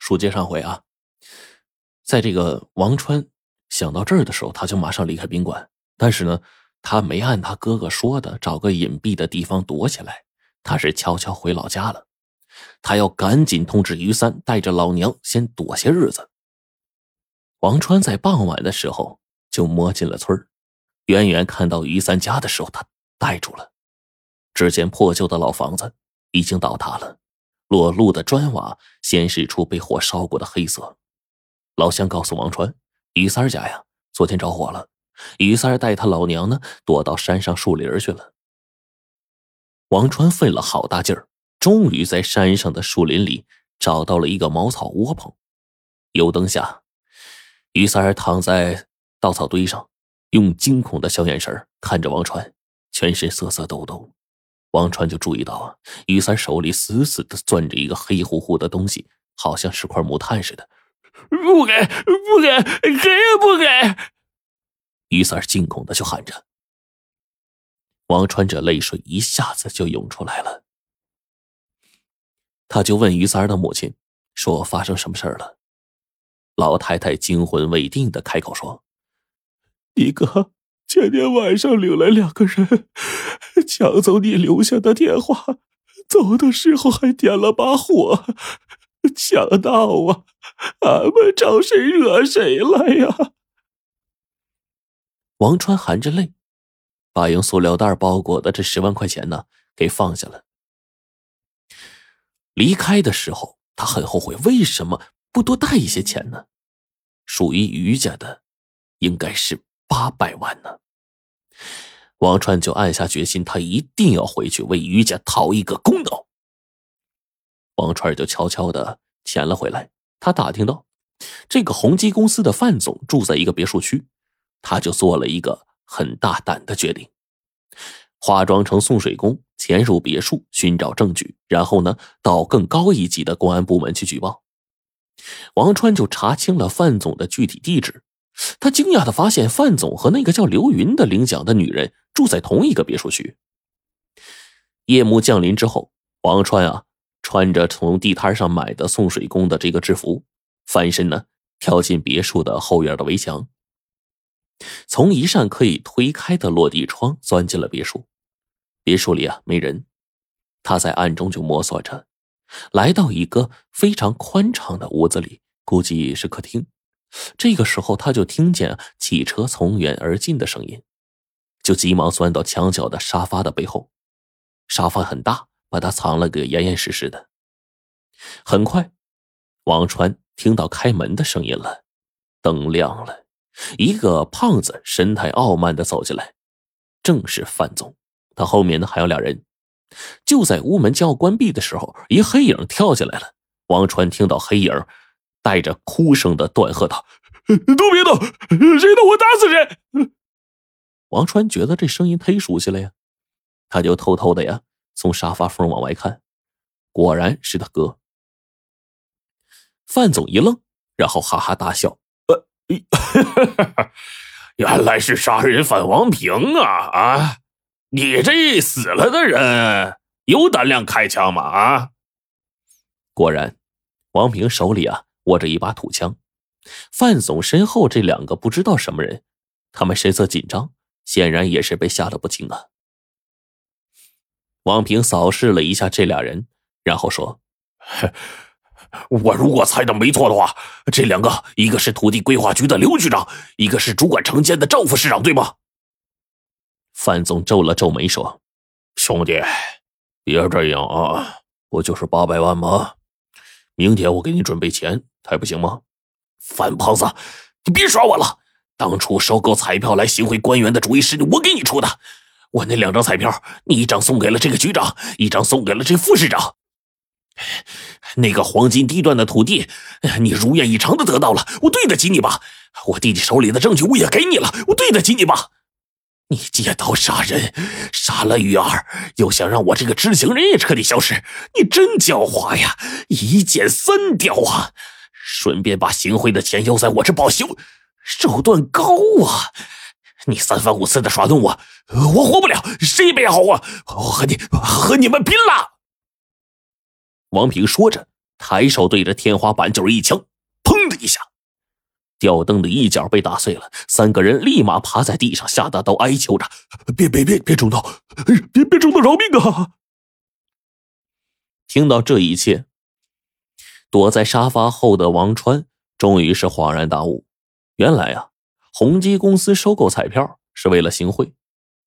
书接上回啊，在这个王川想到这儿的时候，他就马上离开宾馆。但是呢，他没按他哥哥说的找个隐蔽的地方躲起来，他是悄悄回老家了。他要赶紧通知于三，带着老娘先躲些日子。王川在傍晚的时候就摸进了村，远远看到于三家的时候，他呆住了。只见破旧的老房子已经倒塌了。裸露的砖瓦显示出被火烧过的黑色。老乡告诉王川：“于三家呀，昨天着火了。于三带他老娘呢，躲到山上树林去了。”王川费了好大劲儿，终于在山上的树林里找到了一个茅草窝棚。油灯下，于三躺在稻草堆上，用惊恐的小眼神看着王川，全身瑟瑟抖抖。王川就注意到啊，于三手里死死的攥着一个黑乎乎的东西，好像是块木炭似的。不给，不给，给也不给！于三惊恐的就喊着。王川这泪水一下子就涌出来了，他就问于三的母亲说：“发生什么事了？”老太太惊魂未定的开口说：“你哥。”前天晚上领来两个人，抢走你留下的电话，走的时候还点了把火，强盗啊！俺们找谁惹谁了呀？王川含着泪，把用塑料袋包裹的这十万块钱呢给放下了。离开的时候，他很后悔，为什么不多带一些钱呢？属于余家的，应该是。八百万呢！王川就暗下决心，他一定要回去为于家讨一个公道。王川就悄悄的潜了回来。他打听到，这个宏基公司的范总住在一个别墅区，他就做了一个很大胆的决定，化妆成送水工，潜入别墅寻找证据，然后呢，到更高一级的公安部门去举报。王川就查清了范总的具体地址。他惊讶的发现，范总和那个叫刘云的领奖的女人住在同一个别墅区。夜幕降临之后，王川啊，穿着从地摊上买的送水工的这个制服，翻身呢，跳进别墅的后院的围墙，从一扇可以推开的落地窗钻进了别墅。别墅里啊，没人。他在暗中就摸索着，来到一个非常宽敞的屋子里，估计是客厅。这个时候，他就听见汽车从远而近的声音，就急忙钻到墙角的沙发的背后。沙发很大，把他藏了个严严实实的。很快，王川听到开门的声音了，灯亮了，一个胖子神态傲慢的走进来，正是范总。他后面呢还有俩人。就在屋门将要关闭的时候，一黑影跳进来了。王川听到黑影。带着哭声的断喝道：“ 都别动，谁动我打死谁！”王川觉得这声音忒熟悉了呀，他就偷偷的呀从沙发缝往外看，果然是他哥。范总一愣，然后哈哈大笑：“呃，原来是杀人犯王平啊！啊，你这死了的人有胆量开枪吗？啊！”果然，王平手里啊。握着一把土枪，范总身后这两个不知道什么人，他们神色紧张，显然也是被吓得不轻啊。王平扫视了一下这俩人，然后说：“我如果猜的没错的话，这两个一个是土地规划局的刘局长，一个是主管城建的赵副市长，对吗？”范总皱了皱眉说：“兄弟，别这样啊，不就是八百万吗？明天我给你准备钱。”还不行吗？范胖子，你别耍我了！当初收购彩票来行贿官员的主意是我给你出的。我那两张彩票，你一张送给了这个局长，一张送给了这副市长。那个黄金地段的土地，你如愿以偿的得到了，我对得起你吧？我弟弟手里的证据我也给你了，我对得起你吧？你借刀杀人，杀了玉儿，又想让我这个知情人也彻底消失，你真狡猾呀！一箭三雕啊！顺便把行贿的钱要在我这报销，手段高啊！你三番五次的耍弄我，我活不了，谁也好啊！我和你和你们拼了！王平说着，抬手对着天花板就是一枪，砰的一下，吊灯的一角被打碎了。三个人立马趴在地上，吓得都哀求着：“别别别别中刀，别别中刀，饶命啊！”听到这一切，躲在沙发后的王川终于是恍然大悟，原来啊，宏基公司收购彩票是为了行贿，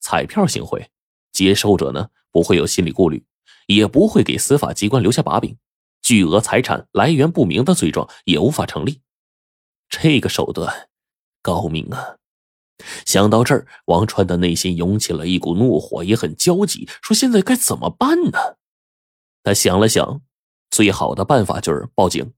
彩票行贿，接受者呢不会有心理顾虑。也不会给司法机关留下把柄，巨额财产来源不明的罪状也无法成立。这个手段高明啊！想到这儿，王川的内心涌起了一股怒火，也很焦急，说：“现在该怎么办呢？”他想了想，最好的办法就是报警。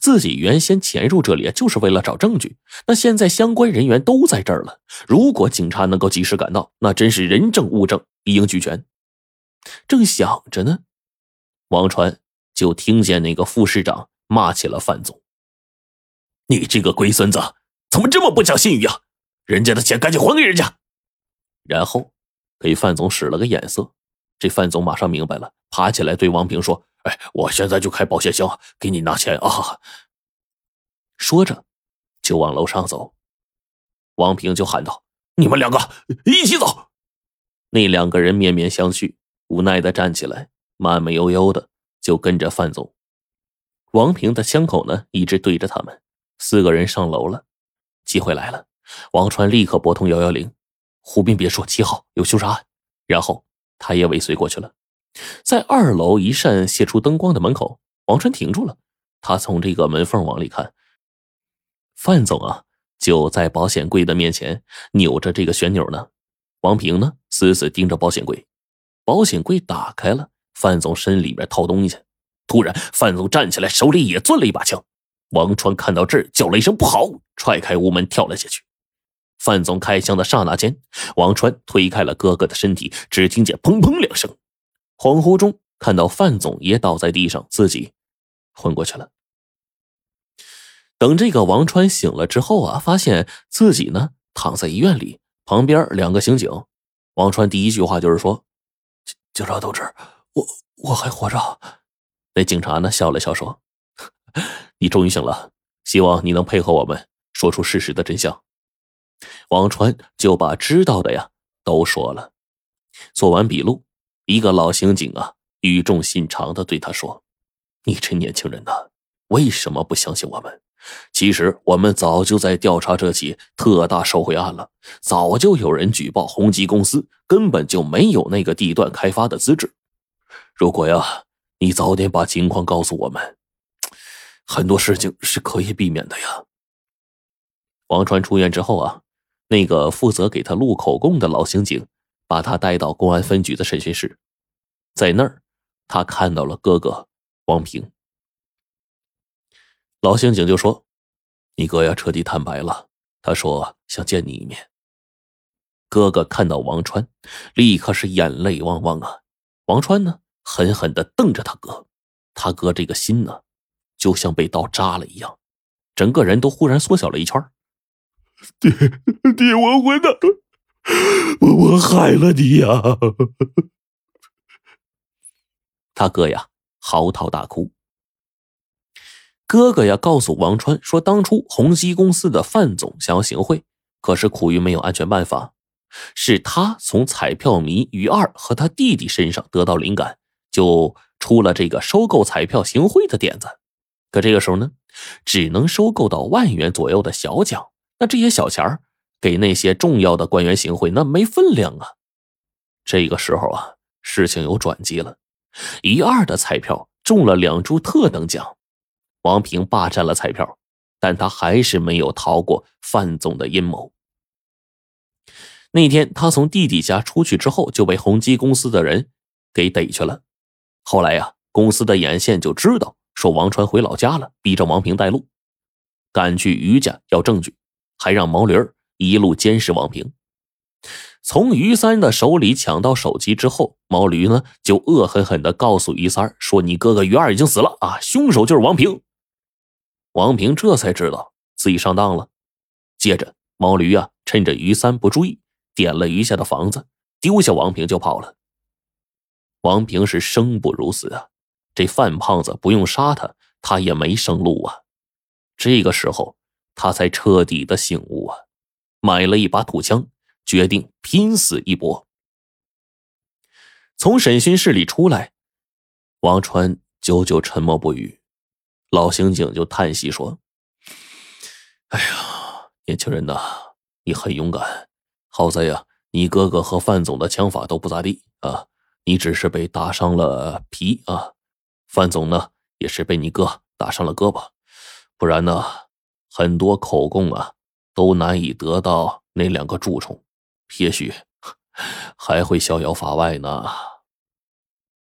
自己原先潜入这里就是为了找证据，那现在相关人员都在这儿了，如果警察能够及时赶到，那真是人证物证一应俱全。正想着呢，王川就听见那个副市长骂起了范总：“你这个龟孙子，怎么这么不讲信誉啊？人家的钱赶紧还给人家！”然后给范总使了个眼色，这范总马上明白了，爬起来对王平说：“哎，我现在就开保险箱给你拿钱啊！”说着就往楼上走。王平就喊道：“你们两个一起走！”那两个人面面相觑。无奈的站起来，慢慢悠悠的就跟着范总。王平的枪口呢，一直对着他们。四个人上楼了，机会来了。王川立刻拨通幺幺零，湖滨别墅七号有凶杀案。然后他也尾随过去了。在二楼一扇泄出灯光的门口，王川停住了。他从这个门缝往里看，范总啊，就在保险柜的面前扭着这个旋钮呢。王平呢，死死盯着保险柜。保险柜打开了，范总身里面掏东西。突然，范总站起来，手里也攥了一把枪。王川看到这儿，叫了一声“不好”，踹开屋门跳了下去。范总开枪的刹那间，王川推开了哥哥的身体，只听见“砰砰”两声。恍惚中看到范总也倒在地上，自己昏过去了。等这个王川醒了之后啊，发现自己呢躺在医院里，旁边两个刑警。王川第一句话就是说。警察同志，我我还活着。那警察呢？笑了笑说：“你终于醒了，希望你能配合我们说出事实的真相。”王川就把知道的呀都说了。做完笔录，一个老刑警啊语重心长的对他说：“你这年轻人呐，为什么不相信我们？其实我们早就在调查这起特大受贿案了，早就有人举报宏基公司。”根本就没有那个地段开发的资质。如果呀，你早点把情况告诉我们，很多事情是可以避免的呀。王川出院之后啊，那个负责给他录口供的老刑警把他带到公安分局的审讯室，在那儿，他看到了哥哥王平。老刑警就说：“你哥呀，彻底坦白了，他说想见你一面。”哥哥看到王川，立刻是眼泪汪汪啊！王川呢，狠狠的瞪着他哥，他哥这个心呢，就像被刀扎了一样，整个人都忽然缩小了一圈。爹爹，我混蛋，我我害了你呀！他哥呀，嚎啕大哭。哥哥呀，告诉王川说，当初宏基公司的范总想要行贿，可是苦于没有安全办法。是他从彩票迷于二和他弟弟身上得到灵感，就出了这个收购彩票行贿的点子。可这个时候呢，只能收购到万元左右的小奖，那这些小钱给那些重要的官员行贿，那没分量啊。这个时候啊，事情有转机了，一二的彩票中了两注特等奖，王平霸占了彩票，但他还是没有逃过范总的阴谋。那天他从弟弟家出去之后，就被宏基公司的人给逮去了。后来呀，公司的眼线就知道说王川回老家了，逼着王平带路，赶去于家要证据，还让毛驴儿一路监视王平。从于三的手里抢到手机之后，毛驴呢就恶狠狠地告诉于三说：“你哥哥于二已经死了啊，凶手就是王平。”王平这才知道自己上当了。接着，毛驴啊趁着于三不注意。点了余下的房子，丢下王平就跑了。王平是生不如死啊！这范胖子不用杀他，他也没生路啊。这个时候，他才彻底的醒悟啊，买了一把土枪，决定拼死一搏。从审讯室里出来，王川久久沉默不语，老刑警就叹息说：“哎呀，年轻人呐，你很勇敢，好在呀，你哥哥和范总的枪法都不咋地啊，你只是被打伤了皮啊。”范总呢，也是被你哥打伤了胳膊，不然呢，很多口供啊，都难以得到那两个蛀虫，也许 还会逍遥法外呢。